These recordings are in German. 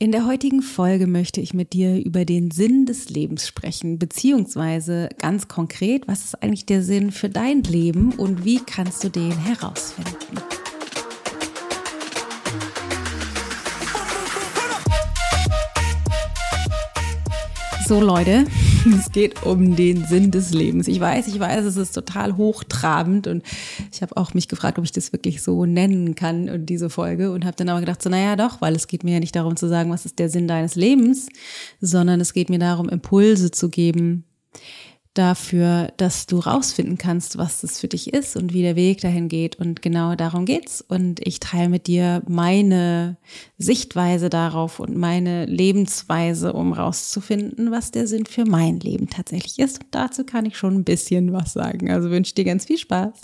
In der heutigen Folge möchte ich mit dir über den Sinn des Lebens sprechen, beziehungsweise ganz konkret, was ist eigentlich der Sinn für dein Leben und wie kannst du den herausfinden? So Leute, es geht um den Sinn des Lebens. Ich weiß, ich weiß, es ist total hochtrabend und ich habe auch mich gefragt, ob ich das wirklich so nennen kann und diese Folge und habe dann aber gedacht, so naja doch, weil es geht mir ja nicht darum zu sagen, was ist der Sinn deines Lebens, sondern es geht mir darum, Impulse zu geben, dafür, dass du rausfinden kannst, was das für dich ist und wie der Weg dahin geht. Und genau darum geht's. Und ich teile mit dir meine Sichtweise darauf und meine Lebensweise, um rauszufinden, was der Sinn für mein Leben tatsächlich ist. Und dazu kann ich schon ein bisschen was sagen. Also wünsche dir ganz viel Spaß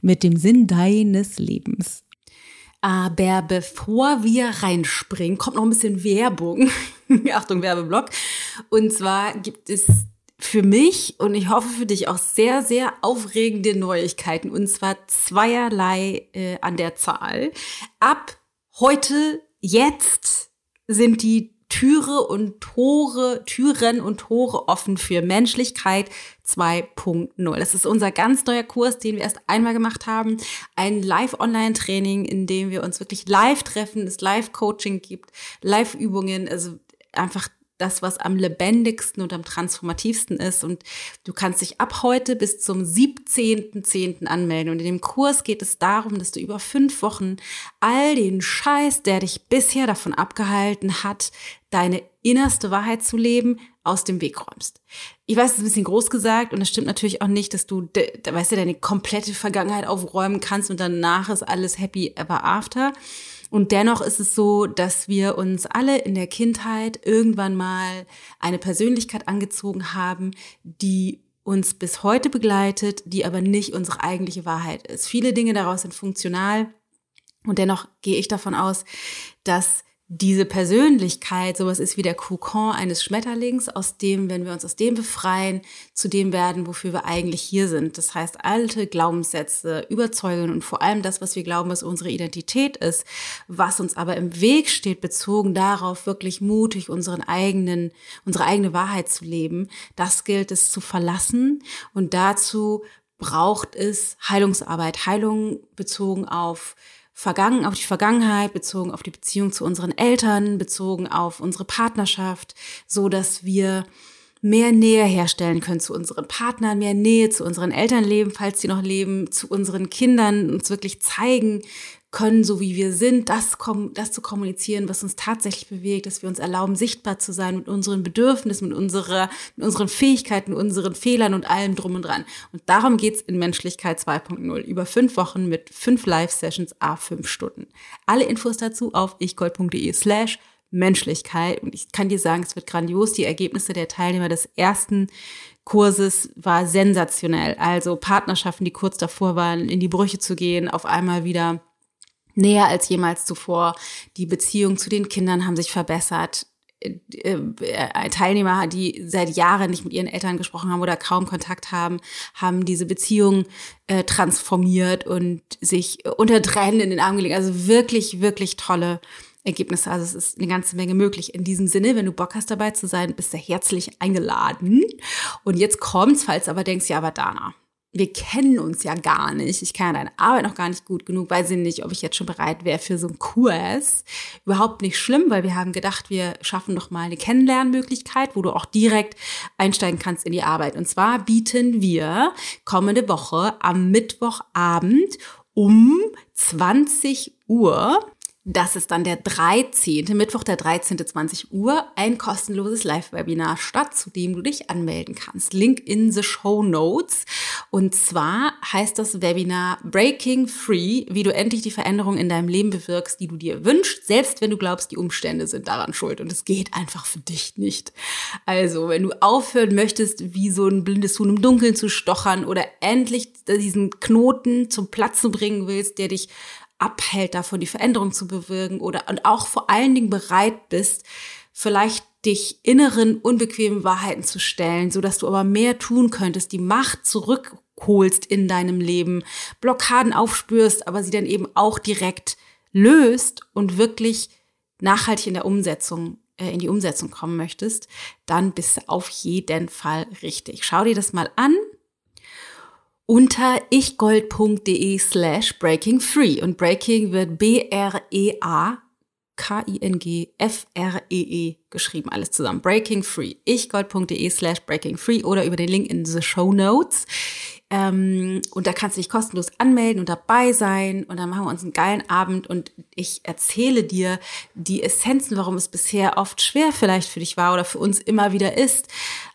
mit dem Sinn deines Lebens. Aber bevor wir reinspringen, kommt noch ein bisschen Werbung. Achtung, Werbeblock. Und zwar gibt es für mich und ich hoffe für dich auch sehr, sehr aufregende Neuigkeiten. Und zwar zweierlei äh, an der Zahl. Ab heute, jetzt sind die Türe und Tore, Türen und Tore offen für Menschlichkeit 2.0. Das ist unser ganz neuer Kurs, den wir erst einmal gemacht haben. Ein Live-Online-Training, in dem wir uns wirklich live treffen, es Live-Coaching gibt, Live-Übungen, also einfach das, was am lebendigsten und am transformativsten ist. Und du kannst dich ab heute bis zum 17.10. anmelden. Und in dem Kurs geht es darum, dass du über fünf Wochen all den Scheiß, der dich bisher davon abgehalten hat, deine innerste Wahrheit zu leben, aus dem Weg räumst. Ich weiß, es ist ein bisschen groß gesagt und es stimmt natürlich auch nicht, dass du, weißt du, deine komplette Vergangenheit aufräumen kannst und danach ist alles happy ever after. Und dennoch ist es so, dass wir uns alle in der Kindheit irgendwann mal eine Persönlichkeit angezogen haben, die uns bis heute begleitet, die aber nicht unsere eigentliche Wahrheit ist. Viele Dinge daraus sind funktional und dennoch gehe ich davon aus, dass diese Persönlichkeit sowas ist wie der Kokon eines Schmetterlings, aus dem, wenn wir uns aus dem befreien, zu dem werden, wofür wir eigentlich hier sind. Das heißt, alte Glaubenssätze, Überzeugungen und vor allem das, was wir glauben, was unsere Identität ist, was uns aber im Weg steht, bezogen darauf, wirklich mutig unseren eigenen, unsere eigene Wahrheit zu leben, das gilt es zu verlassen und dazu braucht es Heilungsarbeit, Heilung bezogen auf vergangen, auf die Vergangenheit, bezogen auf die Beziehung zu unseren Eltern, bezogen auf unsere Partnerschaft, so dass wir mehr Nähe herstellen können zu unseren Partnern, mehr Nähe zu unseren Eltern leben, falls sie noch leben, zu unseren Kindern, uns wirklich zeigen, können, so wie wir sind, das, das zu kommunizieren, was uns tatsächlich bewegt, dass wir uns erlauben, sichtbar zu sein mit unseren Bedürfnissen, mit, unserer, mit unseren Fähigkeiten, unseren Fehlern und allem drum und dran. Und darum geht's in Menschlichkeit 2.0. Über fünf Wochen mit fünf Live-Sessions, a fünf Stunden. Alle Infos dazu auf ichgold.de slash Menschlichkeit. Und ich kann dir sagen, es wird grandios. Die Ergebnisse der Teilnehmer des ersten Kurses war sensationell. Also Partnerschaften, die kurz davor waren, in die Brüche zu gehen, auf einmal wieder näher als jemals zuvor. Die Beziehungen zu den Kindern haben sich verbessert. Äh, äh, Teilnehmer, die seit Jahren nicht mit ihren Eltern gesprochen haben oder kaum Kontakt haben, haben diese Beziehung äh, transformiert und sich unter Tränen in den Arm gelegt. Also wirklich, wirklich tolle Ergebnisse. Also es ist eine ganze Menge möglich. In diesem Sinne, wenn du Bock hast dabei zu sein, bist du herzlich eingeladen. Und jetzt kommt's, falls aber denkst, ja, aber Dana, wir kennen uns ja gar nicht. Ich kenne deine Arbeit noch gar nicht gut genug, weiß ich nicht, ob ich jetzt schon bereit wäre für so einen Kurs. Überhaupt nicht schlimm, weil wir haben gedacht, wir schaffen noch mal eine Kennenlernmöglichkeit, wo du auch direkt einsteigen kannst in die Arbeit. Und zwar bieten wir kommende Woche am Mittwochabend um 20 Uhr das ist dann der 13., Mittwoch der 13. 20 Uhr, ein kostenloses Live-Webinar statt, zu dem du dich anmelden kannst. Link in the Show Notes. Und zwar heißt das Webinar Breaking Free, wie du endlich die Veränderung in deinem Leben bewirkst, die du dir wünschst, selbst wenn du glaubst, die Umstände sind daran schuld. Und es geht einfach für dich nicht. Also, wenn du aufhören möchtest, wie so ein blindes Huhn im Dunkeln zu stochern oder endlich diesen Knoten zum Platzen bringen willst, der dich abhält davon, die Veränderung zu bewirken oder und auch vor allen Dingen bereit bist, vielleicht dich inneren unbequemen Wahrheiten zu stellen, so dass du aber mehr tun könntest, die Macht zurückholst in deinem Leben, Blockaden aufspürst, aber sie dann eben auch direkt löst und wirklich nachhaltig in der Umsetzung äh, in die Umsetzung kommen möchtest, dann bist du auf jeden Fall richtig. Schau dir das mal an unter ichgold.de slash breaking free und breaking wird B-R-E-A K-I-N-G-F-R-E-E -E geschrieben, alles zusammen. Breaking Free. ichgold.de slash breaking free oder über den Link in the Show Notes. Ähm, und da kannst du dich kostenlos anmelden und dabei sein. Und dann machen wir uns einen geilen Abend und ich erzähle dir die Essenzen, warum es bisher oft schwer vielleicht für dich war oder für uns immer wieder ist,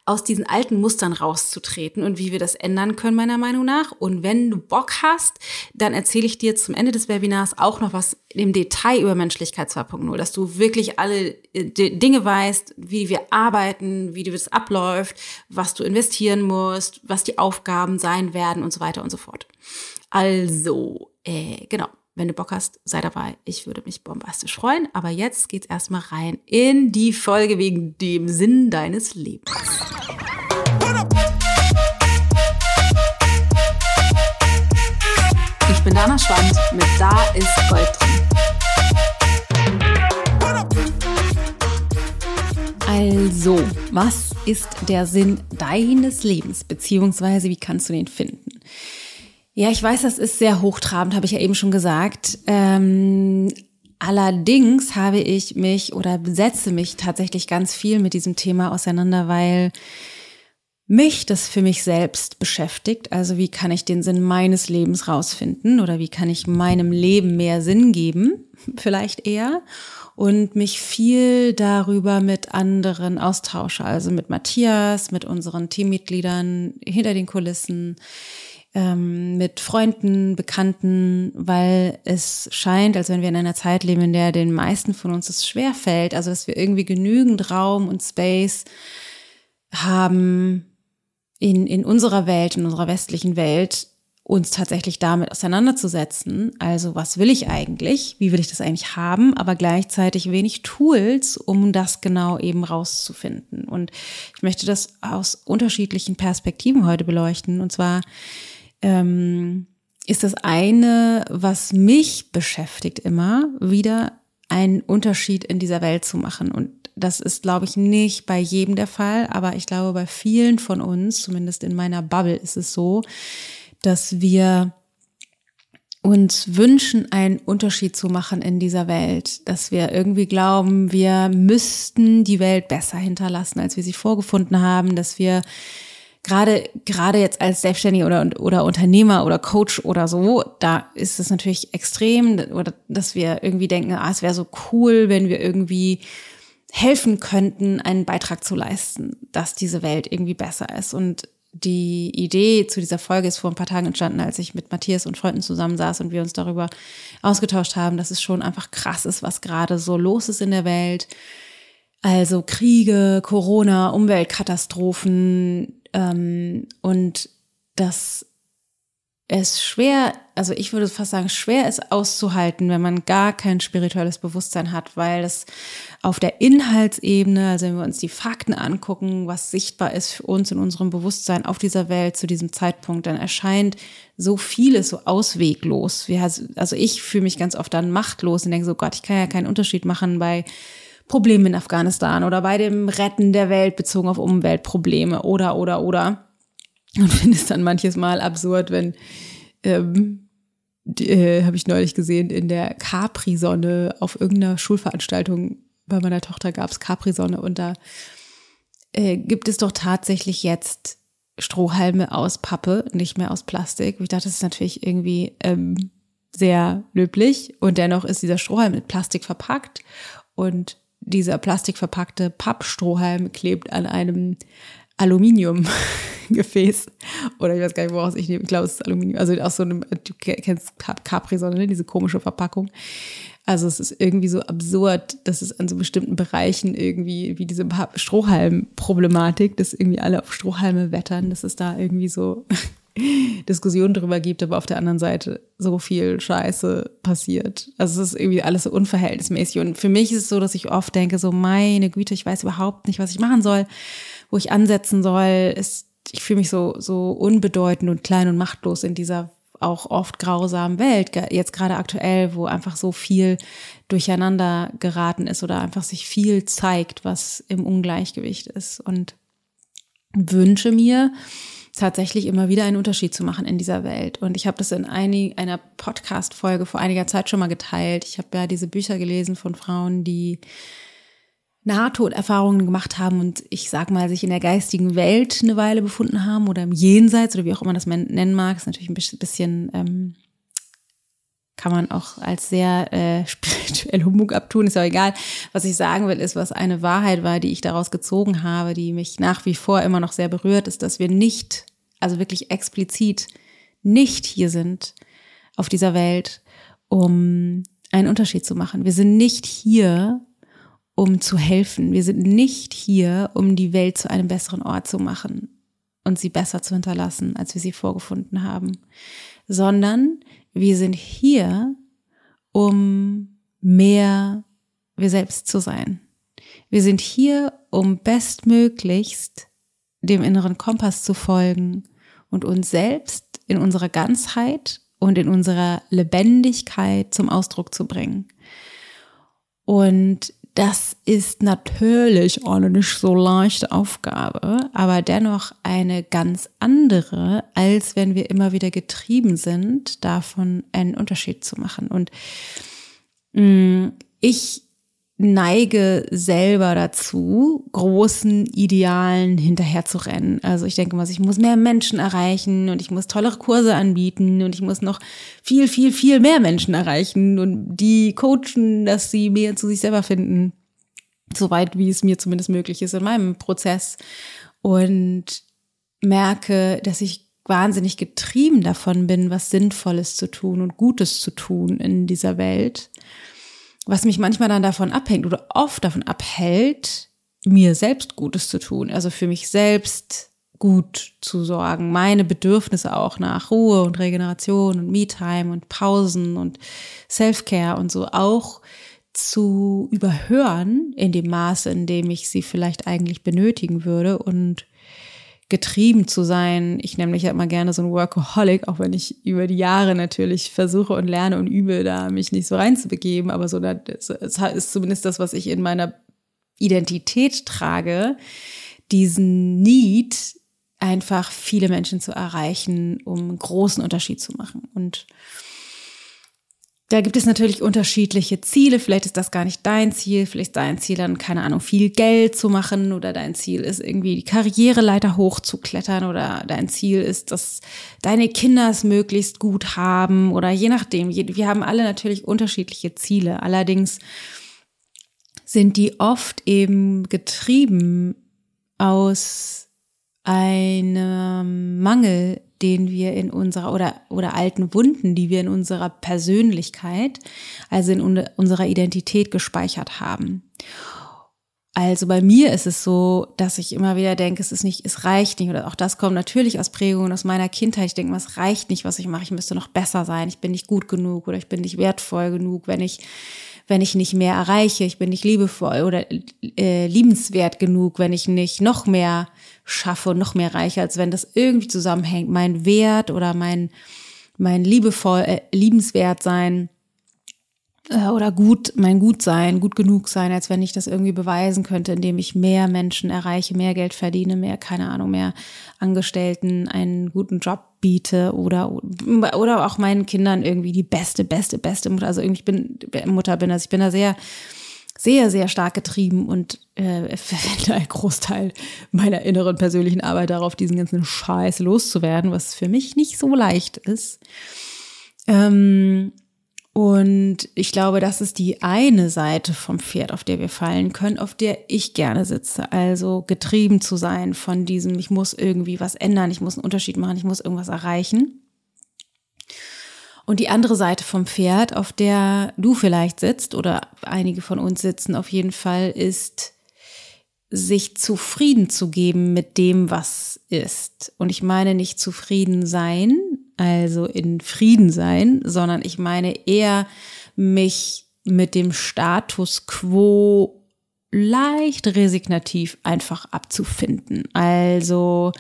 aus diesen alten Mustern rauszutreten und wie wir das ändern können, meiner Meinung nach. Und wenn du Bock hast, dann erzähle ich dir zum Ende des Webinars auch noch was im Detail über Menschlichkeit 2.0, dass du wirklich alle äh, Dinge weißt, wie wir arbeiten, wie das abläuft, was du investieren musst, was die Aufgaben sein werden und so weiter und so fort. Also, äh, genau. Wenn du Bock hast, sei dabei. Ich würde mich bombastisch freuen. Aber jetzt geht's erstmal rein in die Folge wegen dem Sinn deines Lebens. Ich bin Dana Schwand mit Da ist Gold drin. Also, was ist der Sinn deines Lebens, beziehungsweise wie kannst du den finden? Ja, ich weiß, das ist sehr hochtrabend, habe ich ja eben schon gesagt. Ähm, allerdings habe ich mich oder setze mich tatsächlich ganz viel mit diesem Thema auseinander, weil mich das für mich selbst beschäftigt. Also wie kann ich den Sinn meines Lebens rausfinden oder wie kann ich meinem Leben mehr Sinn geben, vielleicht eher. Und mich viel darüber mit anderen austausche, also mit Matthias, mit unseren Teammitgliedern hinter den Kulissen ähm, mit Freunden, Bekannten, weil es scheint, als wenn wir in einer Zeit leben, in der den meisten von uns es schwer fällt, also dass wir irgendwie genügend Raum und Space haben in, in unserer Welt, in unserer westlichen Welt, uns tatsächlich damit auseinanderzusetzen. Also was will ich eigentlich? Wie will ich das eigentlich haben? Aber gleichzeitig wenig Tools, um das genau eben rauszufinden. Und ich möchte das aus unterschiedlichen Perspektiven heute beleuchten. Und zwar ähm, ist das eine, was mich beschäftigt immer, wieder einen Unterschied in dieser Welt zu machen. Und das ist, glaube ich, nicht bei jedem der Fall, aber ich glaube, bei vielen von uns, zumindest in meiner Bubble, ist es so, dass wir uns wünschen, einen Unterschied zu machen in dieser Welt, dass wir irgendwie glauben, wir müssten die Welt besser hinterlassen, als wir sie vorgefunden haben, dass wir gerade gerade jetzt als Selbstständiger oder oder Unternehmer oder Coach oder so, da ist es natürlich extrem, dass wir irgendwie denken, ah, es wäre so cool, wenn wir irgendwie helfen könnten, einen Beitrag zu leisten, dass diese Welt irgendwie besser ist. Und die Idee zu dieser Folge ist vor ein paar Tagen entstanden, als ich mit Matthias und Freunden zusammensaß und wir uns darüber ausgetauscht haben, dass es schon einfach krass ist, was gerade so los ist in der Welt. Also Kriege, Corona, Umweltkatastrophen, ähm, und dass es schwer, also ich würde fast sagen, schwer ist auszuhalten, wenn man gar kein spirituelles Bewusstsein hat, weil das auf der Inhaltsebene, also wenn wir uns die Fakten angucken, was sichtbar ist für uns in unserem Bewusstsein auf dieser Welt zu diesem Zeitpunkt, dann erscheint so vieles so ausweglos. also ich fühle mich ganz oft dann machtlos und denke so, Gott, ich kann ja keinen Unterschied machen bei Probleme in Afghanistan oder bei dem Retten der Welt bezogen auf Umweltprobleme oder, oder, oder. Und finde es dann manches Mal absurd, wenn, ähm, äh, habe ich neulich gesehen, in der Capri-Sonne auf irgendeiner Schulveranstaltung bei meiner Tochter gab es Capri-Sonne und da äh, gibt es doch tatsächlich jetzt Strohhalme aus Pappe, nicht mehr aus Plastik. Ich dachte, das ist natürlich irgendwie ähm, sehr löblich und dennoch ist dieser Strohhalm mit Plastik verpackt und dieser plastikverpackte Pappstrohhalm klebt an einem Aluminiumgefäß. Oder ich weiß gar nicht, woraus ich nehme. Ich glaube, es ist Aluminium. Also aus so einem, du kennst Capri-Sonne, ne? diese komische Verpackung. Also es ist irgendwie so absurd, dass es an so bestimmten Bereichen irgendwie, wie diese Strohhalm-Problematik, dass irgendwie alle auf Strohhalme wettern, dass es da irgendwie so Diskussionen darüber gibt, aber auf der anderen Seite so viel Scheiße passiert. Also es ist irgendwie alles so unverhältnismäßig. Und für mich ist es so, dass ich oft denke, so meine Güte, ich weiß überhaupt nicht, was ich machen soll, wo ich ansetzen soll. Ist, ich fühle mich so, so unbedeutend und klein und machtlos in dieser auch oft grausamen Welt, jetzt gerade aktuell, wo einfach so viel durcheinander geraten ist oder einfach sich viel zeigt, was im Ungleichgewicht ist. Und wünsche mir, tatsächlich immer wieder einen Unterschied zu machen in dieser Welt. Und ich habe das in einig, einer Podcast-Folge vor einiger Zeit schon mal geteilt. Ich habe ja diese Bücher gelesen von Frauen, die Nahtoderfahrungen gemacht haben und ich sag mal, sich in der geistigen Welt eine Weile befunden haben oder im Jenseits oder wie auch immer das man nennen mag, ist natürlich ein bisschen, ähm, kann man auch als sehr äh, spirituell Humbug abtun, ist ja egal. Was ich sagen will, ist, was eine Wahrheit war, die ich daraus gezogen habe, die mich nach wie vor immer noch sehr berührt, ist, dass wir nicht, also wirklich explizit nicht hier sind auf dieser Welt, um einen Unterschied zu machen. Wir sind nicht hier, um zu helfen. Wir sind nicht hier, um die Welt zu einem besseren Ort zu machen und sie besser zu hinterlassen, als wir sie vorgefunden haben, sondern wir sind hier, um mehr wir selbst zu sein. Wir sind hier, um bestmöglichst dem inneren Kompass zu folgen und uns selbst in unserer Ganzheit und in unserer Lebendigkeit zum Ausdruck zu bringen. Und das ist natürlich eine nicht so leichte Aufgabe, aber dennoch eine ganz andere, als wenn wir immer wieder getrieben sind, davon einen Unterschied zu machen. Und mh, mm, ich neige selber dazu, großen Idealen hinterherzurennen. Also ich denke mal, ich muss mehr Menschen erreichen und ich muss tollere Kurse anbieten und ich muss noch viel, viel, viel mehr Menschen erreichen und die coachen, dass sie mehr zu sich selber finden. Soweit wie es mir zumindest möglich ist in meinem Prozess. Und merke, dass ich wahnsinnig getrieben davon bin, was Sinnvolles zu tun und Gutes zu tun in dieser Welt was mich manchmal dann davon abhängt oder oft davon abhält, mir selbst Gutes zu tun, also für mich selbst gut zu sorgen, meine Bedürfnisse auch nach Ruhe und Regeneration und Me-Time und Pausen und Self-Care und so auch zu überhören in dem Maße, in dem ich sie vielleicht eigentlich benötigen würde und getrieben zu sein. Ich nenne mich ja immer gerne so ein Workaholic, auch wenn ich über die Jahre natürlich versuche und lerne und übe, da mich nicht so reinzubegeben. Aber so, das ist zumindest das, was ich in meiner Identität trage, diesen Need, einfach viele Menschen zu erreichen, um großen Unterschied zu machen. Und da gibt es natürlich unterschiedliche Ziele. Vielleicht ist das gar nicht dein Ziel. Vielleicht ist dein Ziel dann, keine Ahnung, viel Geld zu machen oder dein Ziel ist irgendwie die Karriereleiter hochzuklettern oder dein Ziel ist, dass deine Kinder es möglichst gut haben oder je nachdem. Wir haben alle natürlich unterschiedliche Ziele. Allerdings sind die oft eben getrieben aus einem Mangel den wir in unserer oder, oder alten Wunden, die wir in unserer Persönlichkeit, also in unserer Identität gespeichert haben. Also bei mir ist es so, dass ich immer wieder denke, es ist nicht, es reicht nicht. Oder auch das kommt natürlich aus Prägungen aus meiner Kindheit. Ich denke, es reicht nicht, was ich mache. Ich müsste noch besser sein. Ich bin nicht gut genug oder ich bin nicht wertvoll genug, wenn ich, wenn ich nicht mehr erreiche. Ich bin nicht liebevoll oder äh, liebenswert genug, wenn ich nicht noch mehr schaffe noch mehr reiche, als wenn das irgendwie zusammenhängt. Mein Wert oder mein, mein liebevoll, äh, liebenswert sein äh, oder gut, mein Gutsein, gut genug sein, als wenn ich das irgendwie beweisen könnte, indem ich mehr Menschen erreiche, mehr Geld verdiene, mehr, keine Ahnung, mehr Angestellten einen guten Job biete oder, oder auch meinen Kindern irgendwie die beste, beste, beste Mutter. Also irgendwie bin, Mutter bin, also ich bin da sehr, sehr, sehr stark getrieben und äh, verwende einen Großteil meiner inneren persönlichen Arbeit darauf, diesen ganzen Scheiß loszuwerden, was für mich nicht so leicht ist. Ähm, und ich glaube, das ist die eine Seite vom Pferd, auf der wir fallen können, auf der ich gerne sitze. Also getrieben zu sein von diesem, ich muss irgendwie was ändern, ich muss einen Unterschied machen, ich muss irgendwas erreichen. Und die andere Seite vom Pferd, auf der du vielleicht sitzt oder einige von uns sitzen auf jeden Fall, ist sich zufrieden zu geben mit dem, was ist. Und ich meine nicht zufrieden sein, also in Frieden sein, sondern ich meine eher mich mit dem Status quo leicht resignativ einfach abzufinden. Also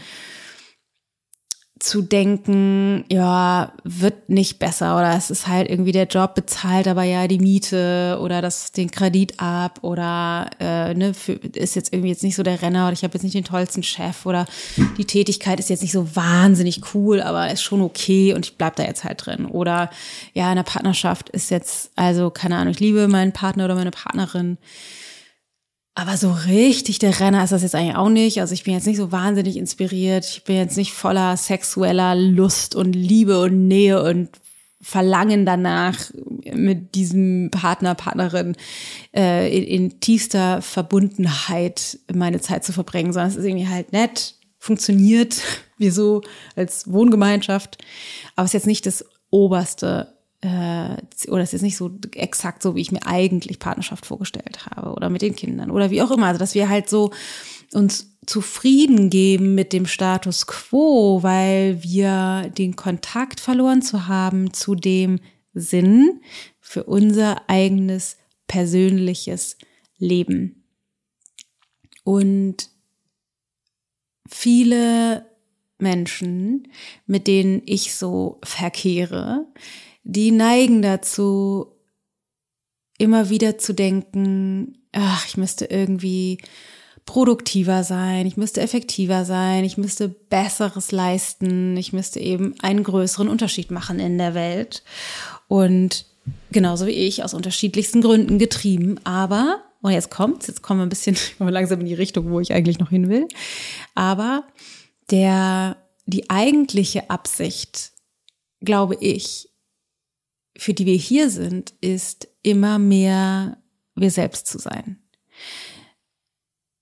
zu denken, ja, wird nicht besser oder es ist halt irgendwie der Job bezahlt aber ja die Miete oder das den Kredit ab oder äh, ne, für, ist jetzt irgendwie jetzt nicht so der Renner oder ich habe jetzt nicht den tollsten Chef oder die Tätigkeit ist jetzt nicht so wahnsinnig cool, aber ist schon okay und ich bleib da jetzt halt drin. Oder ja, in der Partnerschaft ist jetzt, also keine Ahnung, ich liebe meinen Partner oder meine Partnerin aber so richtig der Renner ist das jetzt eigentlich auch nicht. Also ich bin jetzt nicht so wahnsinnig inspiriert. Ich bin jetzt nicht voller sexueller Lust und Liebe und Nähe und Verlangen danach, mit diesem Partner, Partnerin äh, in, in tiefster Verbundenheit meine Zeit zu verbringen, sondern es ist irgendwie halt nett, funktioniert, wir so als Wohngemeinschaft, aber es ist jetzt nicht das oberste äh, oder es ist nicht so exakt so, wie ich mir eigentlich Partnerschaft vorgestellt habe oder mit den Kindern oder wie auch immer. Also dass wir halt so uns zufrieden geben mit dem Status quo, weil wir den Kontakt verloren zu haben zu dem Sinn für unser eigenes persönliches Leben. Und viele Menschen, mit denen ich so verkehre, die neigen dazu, immer wieder zu denken, ach, ich müsste irgendwie produktiver sein, ich müsste effektiver sein, ich müsste Besseres leisten, ich müsste eben einen größeren Unterschied machen in der Welt. Und genauso wie ich, aus unterschiedlichsten Gründen getrieben. Aber, und jetzt kommt's, jetzt kommen wir ein bisschen langsam in die Richtung, wo ich eigentlich noch hin will. Aber der, die eigentliche Absicht, glaube ich, für die wir hier sind, ist immer mehr wir selbst zu sein.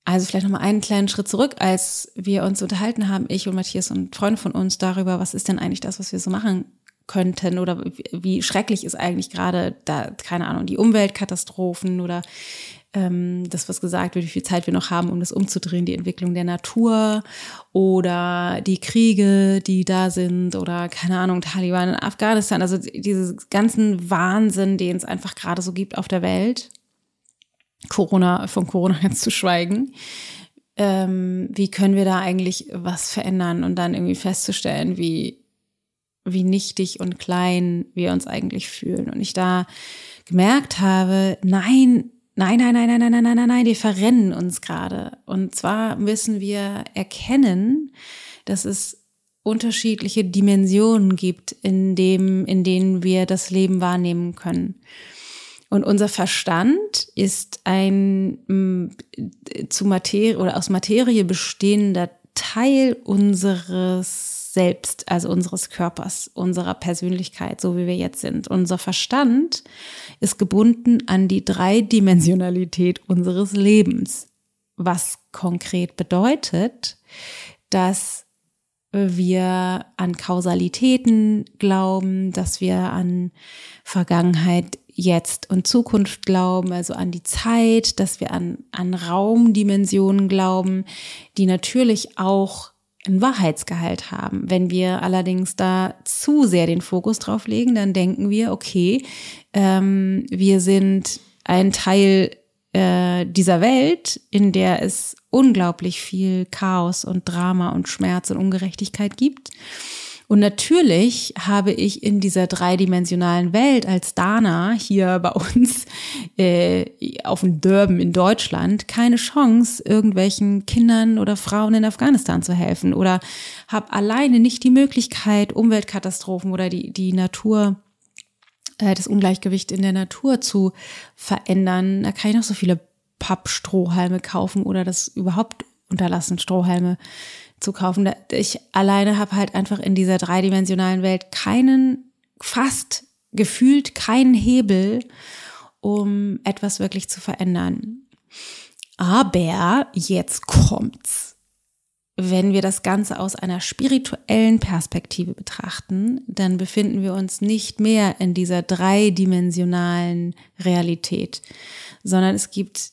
Also vielleicht nochmal einen kleinen Schritt zurück, als wir uns unterhalten haben, ich und Matthias und Freunde von uns darüber, was ist denn eigentlich das, was wir so machen könnten oder wie schrecklich ist eigentlich gerade da, keine Ahnung, die Umweltkatastrophen oder ähm, das, was gesagt wird, wie viel Zeit wir noch haben, um das umzudrehen, die Entwicklung der Natur oder die Kriege, die da sind oder keine Ahnung, Taliban in Afghanistan, also diese ganzen Wahnsinn, den es einfach gerade so gibt auf der Welt. Corona, von Corona jetzt zu schweigen. Ähm, wie können wir da eigentlich was verändern und dann irgendwie festzustellen, wie, wie nichtig und klein wir uns eigentlich fühlen. Und ich da gemerkt habe, nein, Nein, nein, nein, nein, nein, nein, nein, nein, nein, wir verrennen uns gerade. Und zwar müssen wir erkennen, dass es unterschiedliche Dimensionen gibt, in dem, in denen wir das Leben wahrnehmen können. Und unser Verstand ist ein mm, zu Materie oder aus Materie bestehender Teil unseres selbst, also unseres Körpers, unserer Persönlichkeit, so wie wir jetzt sind. Unser Verstand ist gebunden an die Dreidimensionalität unseres Lebens, was konkret bedeutet, dass wir an Kausalitäten glauben, dass wir an Vergangenheit, Jetzt und Zukunft glauben, also an die Zeit, dass wir an, an Raumdimensionen glauben, die natürlich auch einen Wahrheitsgehalt haben. Wenn wir allerdings da zu sehr den Fokus drauf legen, dann denken wir, okay, ähm, wir sind ein Teil äh, dieser Welt, in der es unglaublich viel Chaos und Drama und Schmerz und Ungerechtigkeit gibt. Und natürlich habe ich in dieser dreidimensionalen Welt als Dana hier bei uns äh, auf dem Durban in Deutschland keine Chance, irgendwelchen Kindern oder Frauen in Afghanistan zu helfen oder habe alleine nicht die Möglichkeit, Umweltkatastrophen oder die, die Natur äh, das Ungleichgewicht in der Natur zu verändern. Da kann ich noch so viele Pappstrohhalme kaufen oder das überhaupt unterlassen, Strohhalme zu kaufen. Ich alleine habe halt einfach in dieser dreidimensionalen Welt keinen, fast gefühlt keinen Hebel, um etwas wirklich zu verändern. Aber jetzt kommt's. Wenn wir das Ganze aus einer spirituellen Perspektive betrachten, dann befinden wir uns nicht mehr in dieser dreidimensionalen Realität, sondern es gibt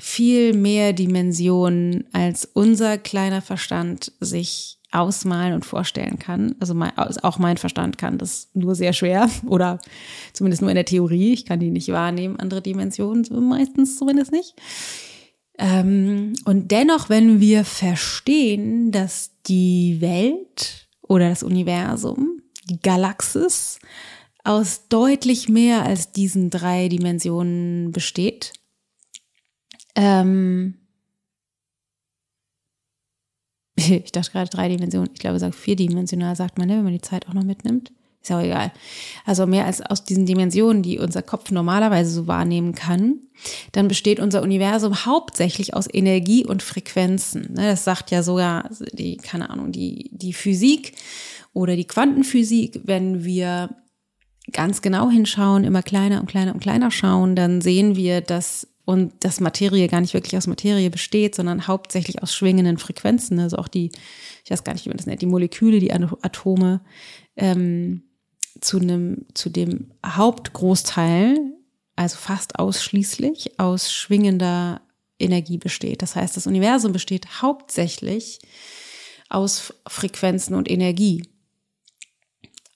viel mehr Dimensionen, als unser kleiner Verstand sich ausmalen und vorstellen kann. Also mein, auch mein Verstand kann das nur sehr schwer oder zumindest nur in der Theorie. Ich kann die nicht wahrnehmen, andere Dimensionen meistens zumindest nicht. Ähm, und dennoch, wenn wir verstehen, dass die Welt oder das Universum, die Galaxis, aus deutlich mehr als diesen drei Dimensionen besteht. Ähm ich dachte gerade drei Dimensionen, ich glaube, sagt vierdimensional, sagt man, ne, wenn man die Zeit auch noch mitnimmt. Ist auch egal. Also mehr als aus diesen Dimensionen, die unser Kopf normalerweise so wahrnehmen kann, dann besteht unser Universum hauptsächlich aus Energie und Frequenzen. Ne, das sagt ja sogar die, keine Ahnung, die, die Physik oder die Quantenphysik, wenn wir ganz genau hinschauen, immer kleiner und kleiner und kleiner schauen, dann sehen wir, dass und dass Materie gar nicht wirklich aus Materie besteht, sondern hauptsächlich aus schwingenden Frequenzen. Also auch die, ich weiß gar nicht, wie man das nennt, die Moleküle, die Atome ähm, zu einem, zu dem Hauptgroßteil, also fast ausschließlich aus schwingender Energie besteht. Das heißt, das Universum besteht hauptsächlich aus Frequenzen und Energie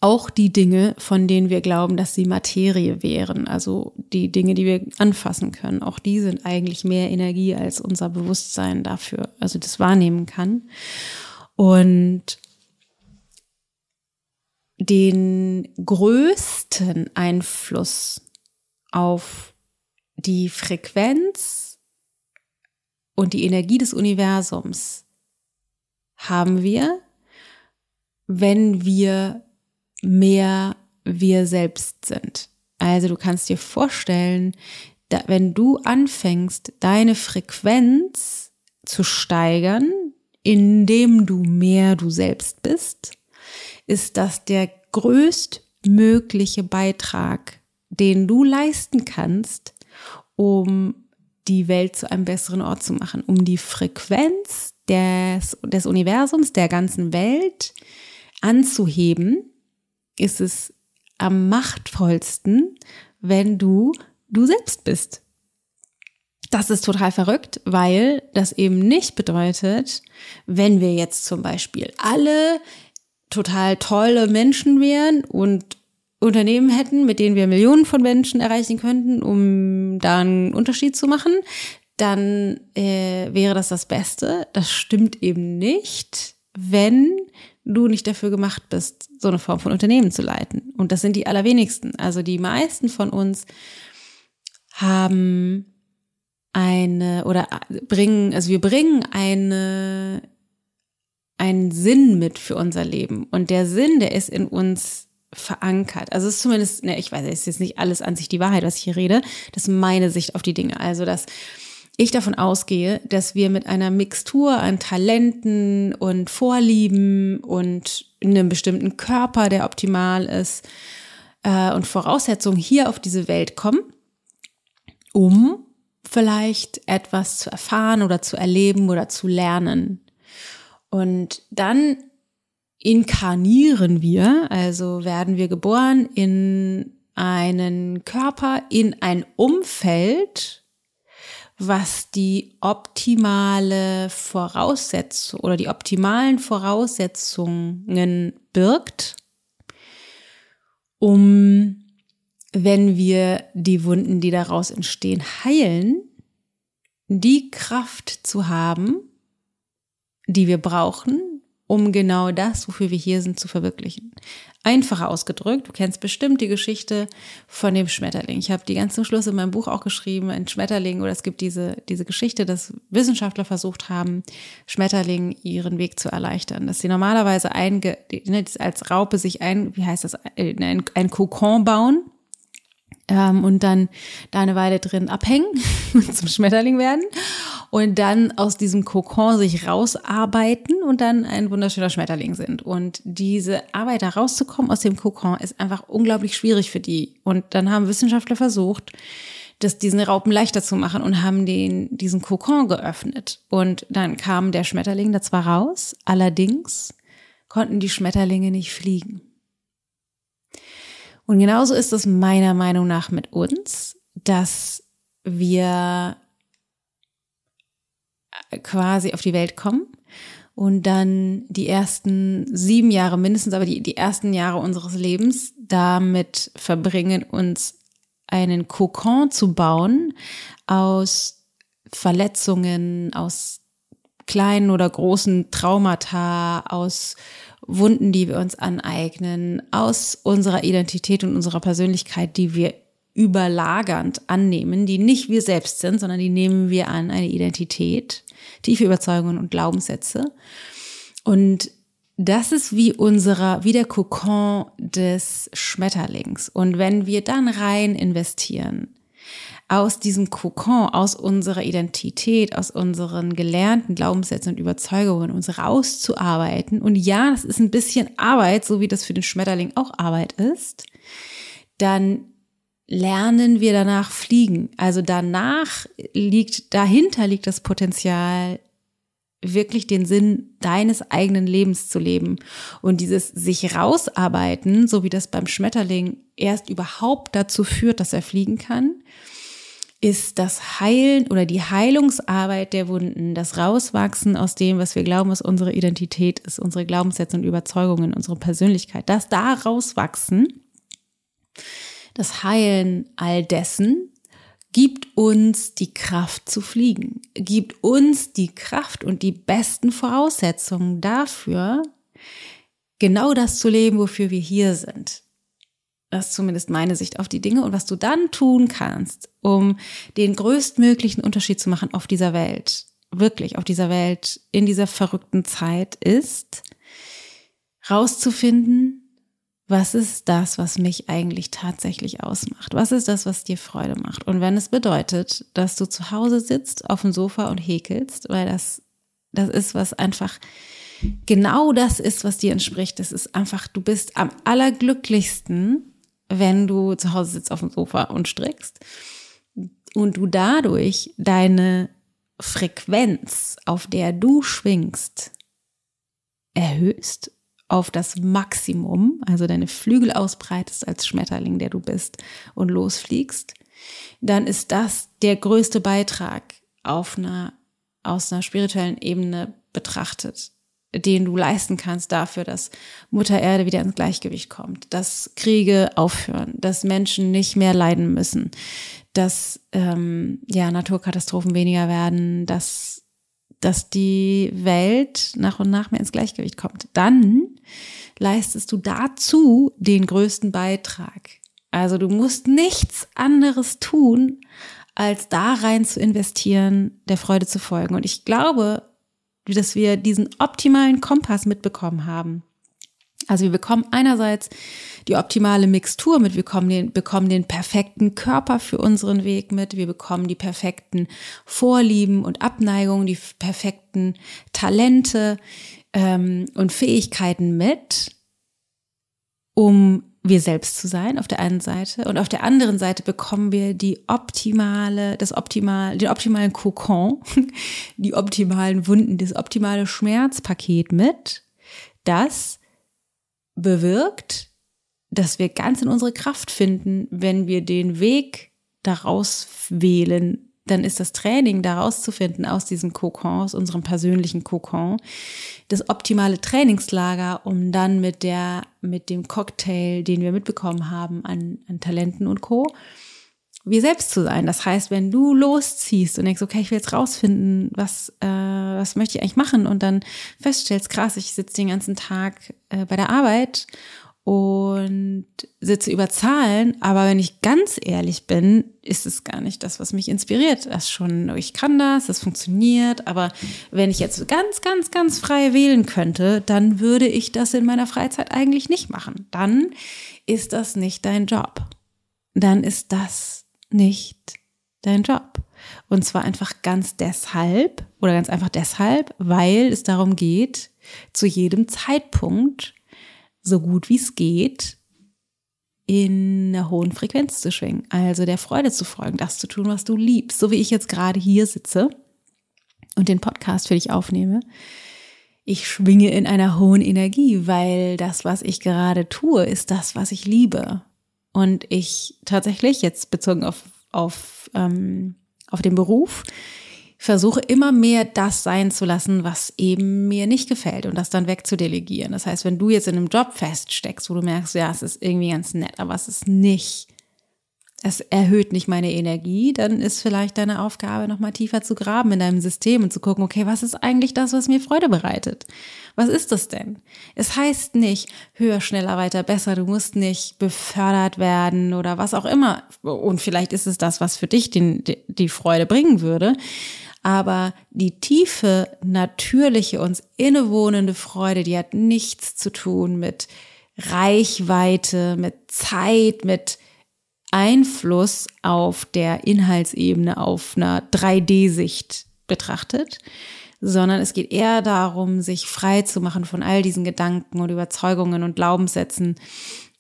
auch die Dinge, von denen wir glauben, dass sie Materie wären, also die Dinge, die wir anfassen können, auch die sind eigentlich mehr Energie, als unser Bewusstsein dafür, also das wahrnehmen kann. Und den größten Einfluss auf die Frequenz und die Energie des Universums haben wir, wenn wir mehr wir selbst sind. Also du kannst dir vorstellen, da, wenn du anfängst, deine Frequenz zu steigern, indem du mehr du selbst bist, ist das der größtmögliche Beitrag, den du leisten kannst, um die Welt zu einem besseren Ort zu machen, um die Frequenz des, des Universums, der ganzen Welt anzuheben ist es am machtvollsten, wenn du du selbst bist. Das ist total verrückt, weil das eben nicht bedeutet, wenn wir jetzt zum Beispiel alle total tolle Menschen wären und Unternehmen hätten, mit denen wir Millionen von Menschen erreichen könnten, um da einen Unterschied zu machen, dann äh, wäre das das Beste. Das stimmt eben nicht, wenn du nicht dafür gemacht bist, so eine Form von Unternehmen zu leiten. Und das sind die allerwenigsten. Also die meisten von uns haben eine oder bringen, also wir bringen eine, einen Sinn mit für unser Leben. Und der Sinn, der ist in uns verankert. Also es ist zumindest, ne, ich weiß, es ist jetzt nicht alles an sich die Wahrheit, was ich hier rede. Das ist meine Sicht auf die Dinge. Also, dass ich davon ausgehe, dass wir mit einer Mixtur an Talenten und Vorlieben und einem bestimmten Körper, der optimal ist, äh, und Voraussetzungen hier auf diese Welt kommen, um vielleicht etwas zu erfahren oder zu erleben oder zu lernen. Und dann inkarnieren wir, also werden wir geboren in einen Körper, in ein Umfeld, was die optimale Voraussetzung oder die optimalen Voraussetzungen birgt, um, wenn wir die Wunden, die daraus entstehen, heilen, die Kraft zu haben, die wir brauchen, um genau das, wofür wir hier sind, zu verwirklichen. Einfacher ausgedrückt, du kennst bestimmt die Geschichte von dem Schmetterling. Ich habe die ganz zum Schluss in meinem Buch auch geschrieben, ein Schmetterling, oder es gibt diese, diese Geschichte, dass Wissenschaftler versucht haben, Schmetterlingen ihren Weg zu erleichtern. Dass sie normalerweise ein, ne, als Raupe sich ein, wie heißt das, ein, ein Kokon bauen ähm, und dann da eine Weile drin abhängen und zum Schmetterling werden und dann aus diesem Kokon sich rausarbeiten und dann ein wunderschöner Schmetterling sind. Und diese Arbeit da rauszukommen aus dem Kokon ist einfach unglaublich schwierig für die. Und dann haben Wissenschaftler versucht, das diesen Raupen leichter zu machen und haben den, diesen Kokon geöffnet. Und dann kam der Schmetterling da zwar raus, allerdings konnten die Schmetterlinge nicht fliegen. Und genauso ist es meiner Meinung nach mit uns, dass wir quasi auf die Welt kommen und dann die ersten sieben Jahre mindestens, aber die, die ersten Jahre unseres Lebens damit verbringen, uns einen Kokon zu bauen aus Verletzungen, aus kleinen oder großen Traumata, aus Wunden, die wir uns aneignen, aus unserer Identität und unserer Persönlichkeit, die wir überlagernd annehmen, die nicht wir selbst sind, sondern die nehmen wir an, eine Identität, tiefe Überzeugungen und Glaubenssätze. Und das ist wie unserer, wie der Kokon des Schmetterlings. Und wenn wir dann rein investieren, aus diesem Kokon, aus unserer Identität, aus unseren gelernten Glaubenssätzen und Überzeugungen uns rauszuarbeiten. Und ja, das ist ein bisschen Arbeit, so wie das für den Schmetterling auch Arbeit ist. Dann lernen wir danach fliegen. Also danach liegt, dahinter liegt das Potenzial, wirklich den Sinn deines eigenen Lebens zu leben. Und dieses sich rausarbeiten, so wie das beim Schmetterling erst überhaupt dazu führt, dass er fliegen kann, ist das Heilen oder die Heilungsarbeit der Wunden, das Rauswachsen aus dem, was wir glauben, was unsere Identität ist, unsere Glaubenssätze und Überzeugungen, unsere Persönlichkeit, das da rauswachsen, das Heilen all dessen, gibt uns die Kraft zu fliegen, gibt uns die Kraft und die besten Voraussetzungen dafür, genau das zu leben, wofür wir hier sind. Das ist zumindest meine Sicht auf die Dinge. Und was du dann tun kannst, um den größtmöglichen Unterschied zu machen auf dieser Welt, wirklich auf dieser Welt, in dieser verrückten Zeit, ist rauszufinden, was ist das, was mich eigentlich tatsächlich ausmacht? Was ist das, was dir Freude macht? Und wenn es bedeutet, dass du zu Hause sitzt auf dem Sofa und häkelst, weil das, das ist, was einfach genau das ist, was dir entspricht. Das ist einfach, du bist am allerglücklichsten, wenn du zu Hause sitzt auf dem Sofa und strickst und du dadurch deine Frequenz, auf der du schwingst, erhöhst auf das Maximum, also deine Flügel ausbreitest als Schmetterling, der du bist und losfliegst, dann ist das der größte Beitrag auf einer, aus einer spirituellen Ebene betrachtet, den du leisten kannst dafür, dass Mutter Erde wieder ins Gleichgewicht kommt, dass Kriege aufhören, dass Menschen nicht mehr leiden müssen, dass ähm, ja Naturkatastrophen weniger werden, dass dass die Welt nach und nach mehr ins Gleichgewicht kommt. Dann leistest du dazu den größten Beitrag. Also du musst nichts anderes tun, als da rein zu investieren, der Freude zu folgen. Und ich glaube, dass wir diesen optimalen Kompass mitbekommen haben. Also wir bekommen einerseits die optimale Mixtur mit, wir bekommen den, bekommen den perfekten Körper für unseren Weg mit, wir bekommen die perfekten Vorlieben und Abneigungen, die perfekten Talente ähm, und Fähigkeiten mit, um wir selbst zu sein auf der einen Seite. Und auf der anderen Seite bekommen wir die optimale, das optimal, den optimalen Kokon, die optimalen Wunden, das optimale Schmerzpaket mit, das bewirkt, dass wir ganz in unsere Kraft finden, wenn wir den Weg daraus wählen, dann ist das Training daraus zu finden aus diesem Kokon, aus unserem persönlichen Kokon, das optimale Trainingslager, um dann mit der, mit dem Cocktail, den wir mitbekommen haben an, an Talenten und Co., wir selbst zu sein. Das heißt, wenn du losziehst und denkst, okay, ich will jetzt rausfinden, was, äh, was möchte ich eigentlich machen und dann feststellst, krass, ich sitze den ganzen Tag äh, bei der Arbeit und sitze über Zahlen, aber wenn ich ganz ehrlich bin, ist es gar nicht das, was mich inspiriert. Das schon, ich kann das, das funktioniert, aber wenn ich jetzt ganz, ganz, ganz frei wählen könnte, dann würde ich das in meiner Freizeit eigentlich nicht machen. Dann ist das nicht dein Job. Dann ist das nicht dein Job. Und zwar einfach ganz deshalb oder ganz einfach deshalb, weil es darum geht, zu jedem Zeitpunkt so gut wie es geht in einer hohen Frequenz zu schwingen, also der Freude zu folgen, das zu tun, was du liebst, so wie ich jetzt gerade hier sitze und den Podcast für dich aufnehme. Ich schwinge in einer hohen Energie, weil das, was ich gerade tue, ist das, was ich liebe. Und ich tatsächlich, jetzt bezogen auf, auf, ähm, auf den Beruf, versuche immer mehr das sein zu lassen, was eben mir nicht gefällt und das dann wegzudelegieren. Das heißt, wenn du jetzt in einem Job feststeckst, wo du merkst, ja, es ist irgendwie ganz nett, aber es ist nicht es erhöht nicht meine Energie, dann ist vielleicht deine Aufgabe, nochmal tiefer zu graben in deinem System und zu gucken, okay, was ist eigentlich das, was mir Freude bereitet? Was ist das denn? Es heißt nicht höher, schneller, weiter, besser. Du musst nicht befördert werden oder was auch immer. Und vielleicht ist es das, was für dich den, die Freude bringen würde. Aber die tiefe, natürliche, uns innewohnende Freude, die hat nichts zu tun mit Reichweite, mit Zeit, mit Einfluss auf der Inhaltsebene auf einer 3D-Sicht betrachtet, sondern es geht eher darum, sich frei zu machen von all diesen Gedanken und Überzeugungen und Glaubenssätzen,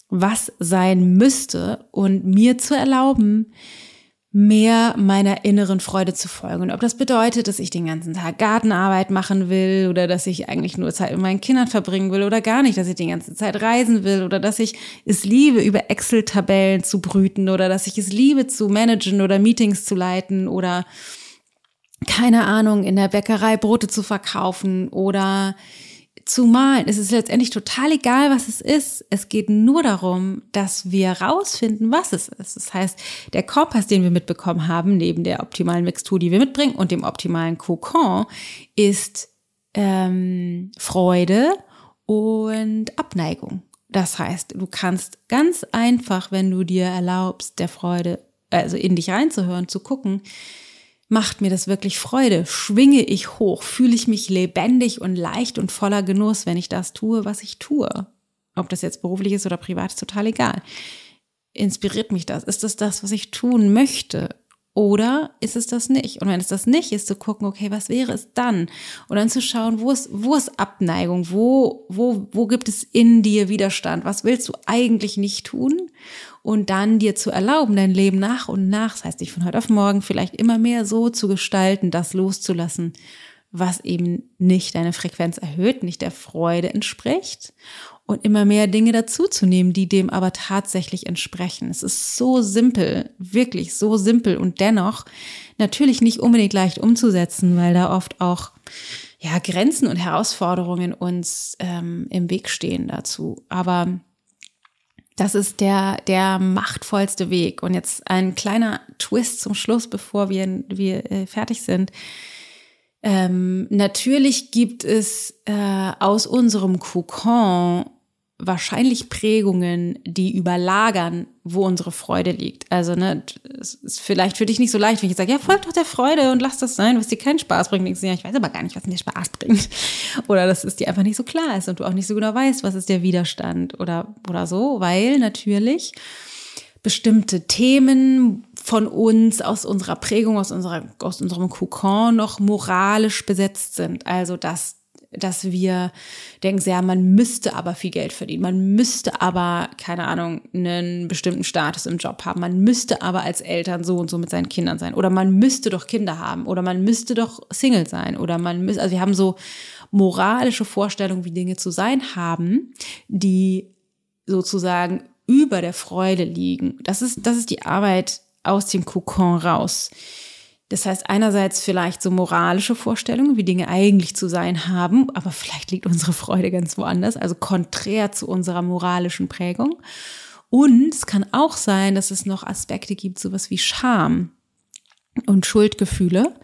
was sein müsste und mir zu erlauben, mehr meiner inneren Freude zu folgen. Und ob das bedeutet, dass ich den ganzen Tag Gartenarbeit machen will oder dass ich eigentlich nur Zeit mit meinen Kindern verbringen will oder gar nicht, dass ich die ganze Zeit reisen will oder dass ich es liebe, über Excel-Tabellen zu brüten oder dass ich es liebe, zu managen oder Meetings zu leiten oder keine Ahnung, in der Bäckerei Brote zu verkaufen oder zu malen. Es ist letztendlich total egal, was es ist. Es geht nur darum, dass wir rausfinden, was es ist. Das heißt, der Kompass, den wir mitbekommen haben, neben der optimalen Mixtur, die wir mitbringen und dem optimalen Kokon, ist ähm, Freude und Abneigung. Das heißt, du kannst ganz einfach, wenn du dir erlaubst, der Freude, also in dich reinzuhören, zu gucken, Macht mir das wirklich Freude? Schwinge ich hoch? Fühle ich mich lebendig und leicht und voller Genuss, wenn ich das tue, was ich tue? Ob das jetzt beruflich ist oder privat, ist total egal. Inspiriert mich das? Ist das das, was ich tun möchte? Oder ist es das nicht? Und wenn es das nicht ist, zu gucken, okay, was wäre es dann? Und dann zu schauen, wo ist, wo ist Abneigung? Wo, wo, wo gibt es in dir Widerstand? Was willst du eigentlich nicht tun? Und dann dir zu erlauben, dein Leben nach und nach, das heißt, dich von heute auf morgen vielleicht immer mehr so zu gestalten, das loszulassen, was eben nicht deine Frequenz erhöht, nicht der Freude entspricht und immer mehr Dinge dazuzunehmen, die dem aber tatsächlich entsprechen. Es ist so simpel, wirklich so simpel und dennoch natürlich nicht unbedingt leicht umzusetzen, weil da oft auch ja Grenzen und Herausforderungen uns ähm, im Weg stehen dazu. Aber das ist der, der machtvollste Weg. Und jetzt ein kleiner Twist zum Schluss, bevor wir, wir äh, fertig sind. Ähm, natürlich gibt es äh, aus unserem Kokon wahrscheinlich Prägungen, die überlagern, wo unsere Freude liegt. Also, ne, es ist vielleicht für dich nicht so leicht, wenn ich sage, ja, folg doch der Freude und lass das sein, was dir keinen Spaß bringt. Denkst du, ja, ich weiß aber gar nicht, was mir Spaß bringt. Oder dass es dir einfach nicht so klar ist und du auch nicht so genau weißt, was ist der Widerstand oder, oder so, weil natürlich bestimmte Themen von uns aus unserer Prägung, aus unserer, aus unserem Kokon noch moralisch besetzt sind. Also, dass dass wir denken, ja, man müsste aber viel Geld verdienen, man müsste aber, keine Ahnung, einen bestimmten Status im Job haben, man müsste aber als Eltern so und so mit seinen Kindern sein. Oder man müsste doch Kinder haben. Oder man müsste doch Single sein. Oder man müsste, also wir haben so moralische Vorstellungen, wie Dinge zu sein haben, die sozusagen über der Freude liegen. Das ist, das ist die Arbeit aus dem Kokon raus. Das heißt, einerseits vielleicht so moralische Vorstellungen, wie Dinge eigentlich zu sein haben, aber vielleicht liegt unsere Freude ganz woanders, also konträr zu unserer moralischen Prägung. Und es kann auch sein, dass es noch Aspekte gibt, sowas wie Scham und Schuldgefühle,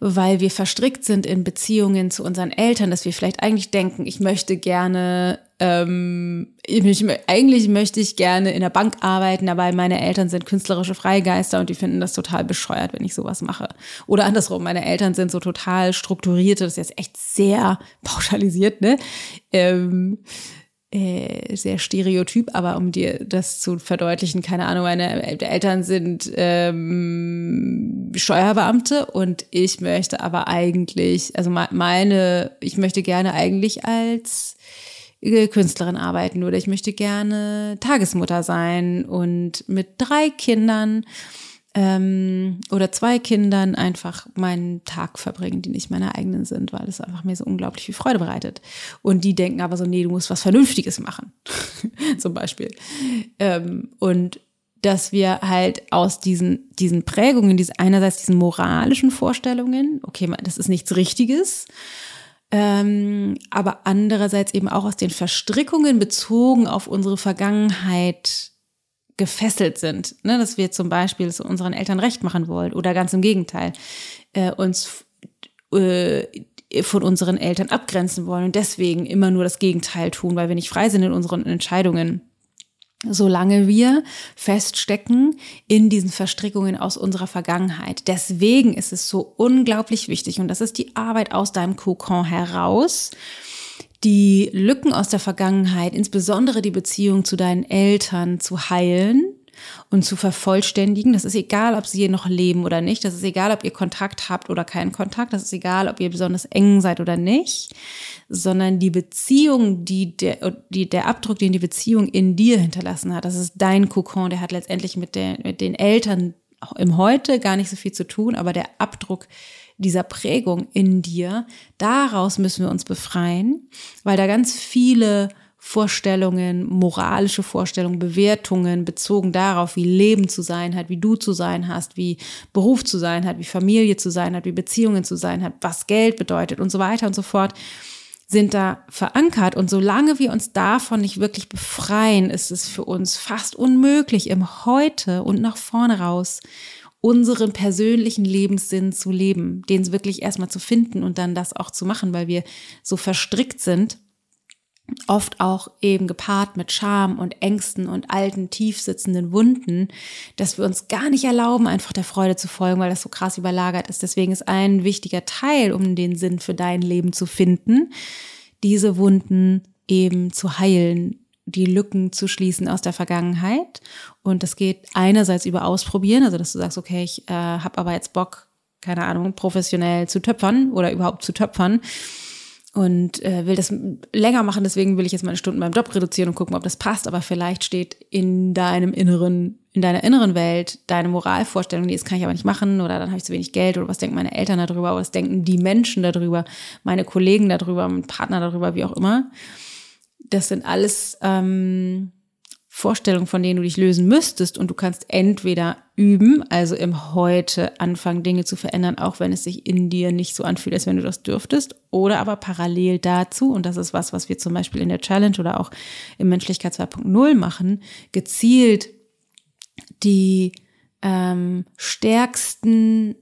weil wir verstrickt sind in Beziehungen zu unseren Eltern, dass wir vielleicht eigentlich denken, ich möchte gerne, ähm, ich, eigentlich möchte ich gerne in der Bank arbeiten, aber meine Eltern sind künstlerische Freigeister und die finden das total bescheuert, wenn ich sowas mache. Oder andersrum, meine Eltern sind so total strukturierte, das ist jetzt echt sehr pauschalisiert, ne? Ähm, äh, sehr stereotyp, aber um dir das zu verdeutlichen, keine Ahnung, meine Eltern sind ähm, Steuerbeamte und ich möchte aber eigentlich, also meine, ich möchte gerne eigentlich als äh, Künstlerin arbeiten oder ich möchte gerne Tagesmutter sein und mit drei Kindern ähm, oder zwei Kindern einfach meinen Tag verbringen, die nicht meine eigenen sind, weil es einfach mir so unglaublich viel Freude bereitet. Und die denken aber so, nee, du musst was Vernünftiges machen, zum Beispiel. Ähm, und dass wir halt aus diesen, diesen Prägungen, diesen, einerseits diesen moralischen Vorstellungen, okay, das ist nichts Richtiges, ähm, aber andererseits eben auch aus den Verstrickungen bezogen auf unsere Vergangenheit gefesselt sind, ne? dass wir zum Beispiel so unseren Eltern recht machen wollen oder ganz im Gegenteil äh, uns äh, von unseren Eltern abgrenzen wollen und deswegen immer nur das Gegenteil tun, weil wir nicht frei sind in unseren Entscheidungen. Solange wir feststecken in diesen Verstrickungen aus unserer Vergangenheit. Deswegen ist es so unglaublich wichtig und das ist die Arbeit aus deinem Kokon heraus, die Lücken aus der Vergangenheit, insbesondere die Beziehung zu deinen Eltern zu heilen und zu vervollständigen. Das ist egal, ob sie hier noch leben oder nicht. Das ist egal, ob ihr Kontakt habt oder keinen Kontakt. Das ist egal, ob ihr besonders eng seid oder nicht. Sondern die Beziehung, die der, die, der Abdruck, den die Beziehung in dir hinterlassen hat, das ist dein Kokon, der hat letztendlich mit, der, mit den Eltern im Heute gar nicht so viel zu tun, aber der Abdruck dieser Prägung in dir, daraus müssen wir uns befreien, weil da ganz viele Vorstellungen, moralische Vorstellungen, Bewertungen bezogen darauf, wie Leben zu sein hat, wie du zu sein hast, wie Beruf zu sein hat, wie Familie zu sein hat, wie Beziehungen zu sein hat, was Geld bedeutet und so weiter und so fort, sind da verankert. Und solange wir uns davon nicht wirklich befreien, ist es für uns fast unmöglich, im Heute und nach vorne raus unseren persönlichen Lebenssinn zu leben, den wirklich erstmal zu finden und dann das auch zu machen, weil wir so verstrickt sind, oft auch eben gepaart mit Scham und Ängsten und alten, tief sitzenden Wunden, dass wir uns gar nicht erlauben, einfach der Freude zu folgen, weil das so krass überlagert ist. Deswegen ist ein wichtiger Teil, um den Sinn für dein Leben zu finden, diese Wunden eben zu heilen, die Lücken zu schließen aus der Vergangenheit. Und das geht einerseits über Ausprobieren, also dass du sagst, okay, ich äh, habe aber jetzt Bock, keine Ahnung, professionell zu töpfern oder überhaupt zu töpfern und äh, will das länger machen, deswegen will ich jetzt meine Stunden beim Job reduzieren und gucken, ob das passt. Aber vielleicht steht in deinem inneren, in deiner inneren Welt deine Moralvorstellung, nee, das kann ich aber nicht machen oder dann habe ich zu wenig Geld oder was denken meine Eltern darüber oder was denken die Menschen darüber, meine Kollegen darüber, mein Partner darüber, wie auch immer das sind alles ähm, Vorstellungen, von denen du dich lösen müsstest. Und du kannst entweder üben, also im Heute anfangen, Dinge zu verändern, auch wenn es sich in dir nicht so anfühlt, als wenn du das dürftest. Oder aber parallel dazu, und das ist was, was wir zum Beispiel in der Challenge oder auch im Menschlichkeit 2.0 machen, gezielt die ähm, stärksten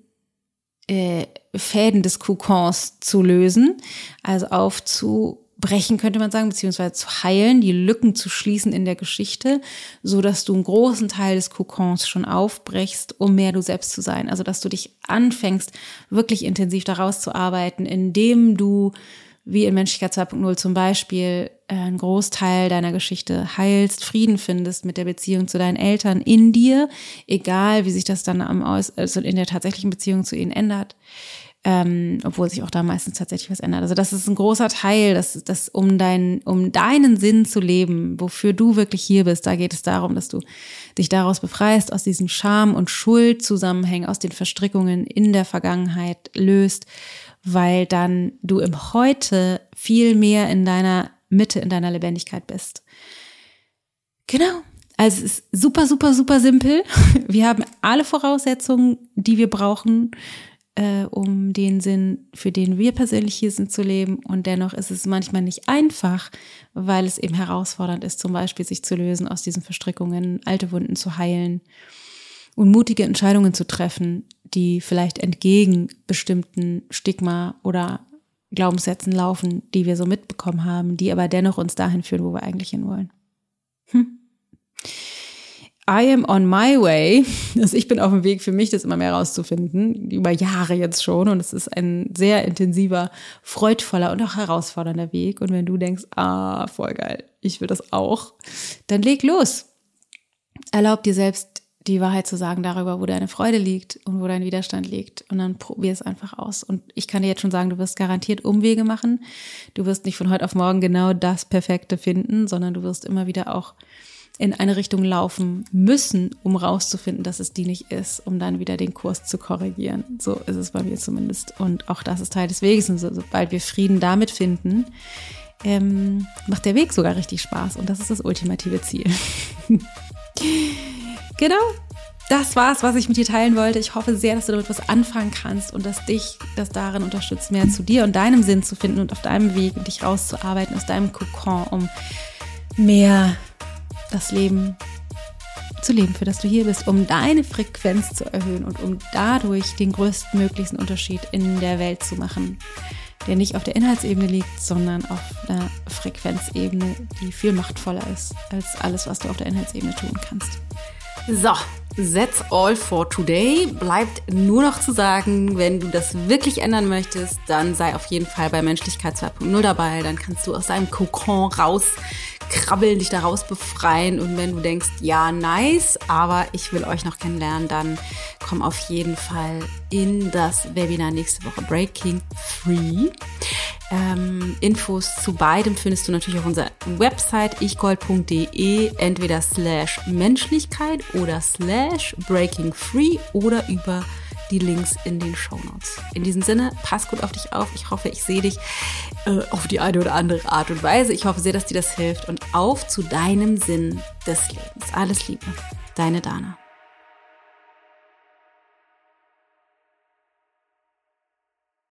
äh, Fäden des Kokons zu lösen, also aufzu brechen, könnte man sagen, beziehungsweise zu heilen, die Lücken zu schließen in der Geschichte, so dass du einen großen Teil des Kokons schon aufbrechst, um mehr du selbst zu sein. Also, dass du dich anfängst, wirklich intensiv daraus zu arbeiten, indem du, wie in Menschlichkeit 2.0 zum Beispiel, äh, einen Großteil deiner Geschichte heilst, Frieden findest mit der Beziehung zu deinen Eltern in dir, egal wie sich das dann am also in der tatsächlichen Beziehung zu ihnen ändert ähm, obwohl sich auch da meistens tatsächlich was ändert. Also das ist ein großer Teil, das, das um, dein, um deinen Sinn zu leben, wofür du wirklich hier bist, da geht es darum, dass du dich daraus befreist, aus diesen Scham- und Schuldzusammenhängen, aus den Verstrickungen in der Vergangenheit löst, weil dann du im Heute viel mehr in deiner Mitte, in deiner Lebendigkeit bist. Genau. Also es ist super, super, super simpel. Wir haben alle Voraussetzungen, die wir brauchen äh, um den Sinn, für den wir persönlich hier sind, zu leben. Und dennoch ist es manchmal nicht einfach, weil es eben herausfordernd ist, zum Beispiel sich zu lösen aus diesen Verstrickungen, alte Wunden zu heilen und mutige Entscheidungen zu treffen, die vielleicht entgegen bestimmten Stigma oder Glaubenssätzen laufen, die wir so mitbekommen haben, die aber dennoch uns dahin führen, wo wir eigentlich hin wollen. Hm. I am on my way. Also ich bin auf dem Weg für mich, das immer mehr rauszufinden, über Jahre jetzt schon. Und es ist ein sehr intensiver, freudvoller und auch herausfordernder Weg. Und wenn du denkst, ah, voll geil, ich will das auch, dann leg los. Erlaub dir selbst die Wahrheit zu sagen darüber, wo deine Freude liegt und wo dein Widerstand liegt. Und dann probier es einfach aus. Und ich kann dir jetzt schon sagen, du wirst garantiert Umwege machen. Du wirst nicht von heute auf morgen genau das Perfekte finden, sondern du wirst immer wieder auch in eine Richtung laufen müssen, um rauszufinden, dass es die nicht ist, um dann wieder den Kurs zu korrigieren. So ist es bei mir zumindest. Und auch das ist Teil des Weges. Und so, sobald wir Frieden damit finden, ähm, macht der Weg sogar richtig Spaß. Und das ist das ultimative Ziel. genau. Das war's, was ich mit dir teilen wollte. Ich hoffe sehr, dass du damit was anfangen kannst und dass dich das darin unterstützt, mehr zu dir und deinem Sinn zu finden und auf deinem Weg dich rauszuarbeiten aus deinem Kokon, um mehr das Leben zu leben, für das du hier bist, um deine Frequenz zu erhöhen und um dadurch den größtmöglichen Unterschied in der Welt zu machen, der nicht auf der Inhaltsebene liegt, sondern auf der Frequenzebene, die viel machtvoller ist als alles, was du auf der Inhaltsebene tun kannst. So, that's all for today. Bleibt nur noch zu sagen, wenn du das wirklich ändern möchtest, dann sei auf jeden Fall bei Menschlichkeit 2.0 dabei. Dann kannst du aus deinem Kokon rauskrabbeln, dich daraus befreien. Und wenn du denkst, ja, nice, aber ich will euch noch kennenlernen, dann komm auf jeden Fall in das Webinar nächste Woche Breaking Free. Ähm, Infos zu beidem findest du natürlich auf unserer Website ichgold.de, entweder slash Menschlichkeit oder slash Breaking Free oder über die Links in den Show Notes. In diesem Sinne, pass gut auf dich auf. Ich hoffe, ich sehe dich äh, auf die eine oder andere Art und Weise. Ich hoffe sehr, dass dir das hilft und auf zu deinem Sinn des Lebens. Alles Liebe, deine Dana.